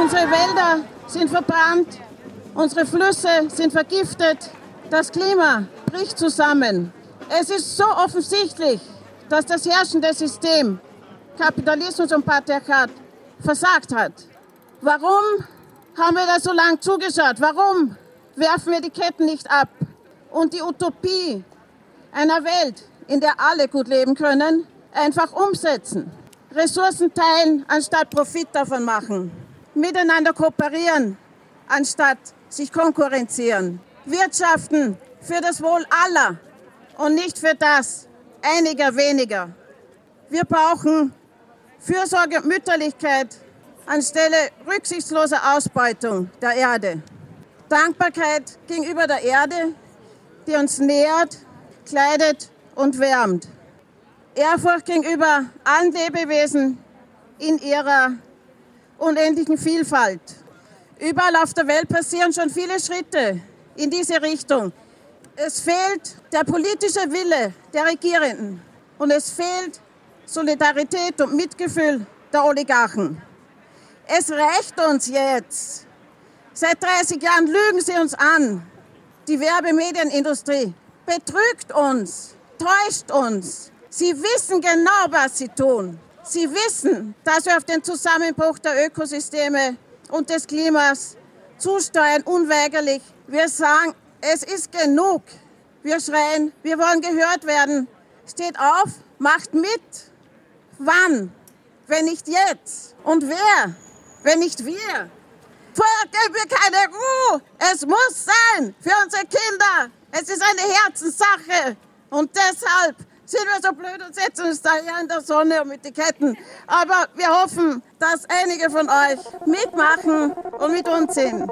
Unsere Wälder sind verbrannt, unsere Flüsse sind vergiftet, das Klima bricht zusammen. Es ist so offensichtlich, dass das herrschende System Kapitalismus und Patriarchat versagt hat. Warum haben wir da so lange zugeschaut? Warum werfen wir die Ketten nicht ab und die Utopie einer Welt, in der alle gut leben können, einfach umsetzen? Ressourcen teilen, anstatt Profit davon machen. Miteinander kooperieren, anstatt sich konkurrenzieren. Wirtschaften für das Wohl aller und nicht für das einiger weniger. Wir brauchen Fürsorge und Mütterlichkeit anstelle rücksichtsloser Ausbeutung der Erde. Dankbarkeit gegenüber der Erde, die uns nährt, kleidet und wärmt. Ehrfurcht gegenüber allen Lebewesen in ihrer unendlichen Vielfalt. Überall auf der Welt passieren schon viele Schritte in diese Richtung. Es fehlt der politische Wille der Regierenden und es fehlt Solidarität und Mitgefühl der Oligarchen. Es reicht uns jetzt. Seit 30 Jahren lügen sie uns an. Die Werbemedienindustrie betrügt uns, täuscht uns. Sie wissen genau, was sie tun. Sie wissen, dass wir auf den Zusammenbruch der Ökosysteme und des Klimas zusteuern, unweigerlich. Wir sagen, es ist genug. Wir schreien, wir wollen gehört werden. Steht auf, macht mit. Wann? Wenn nicht jetzt. Und wer? Wenn nicht wir. Geben wir keine Ruhe. Es muss sein für unsere Kinder. Es ist eine Herzenssache. Und deshalb sind wir so blöd und setzen uns da hier in der Sonne und mit den Ketten. Aber wir hoffen, dass einige von euch mitmachen und mit uns sind.